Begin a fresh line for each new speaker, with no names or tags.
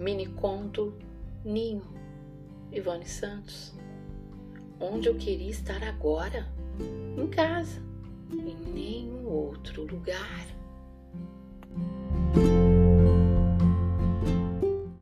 Mini conto Ninho, Ivone Santos. Onde eu queria estar agora? Em casa, em nenhum outro lugar.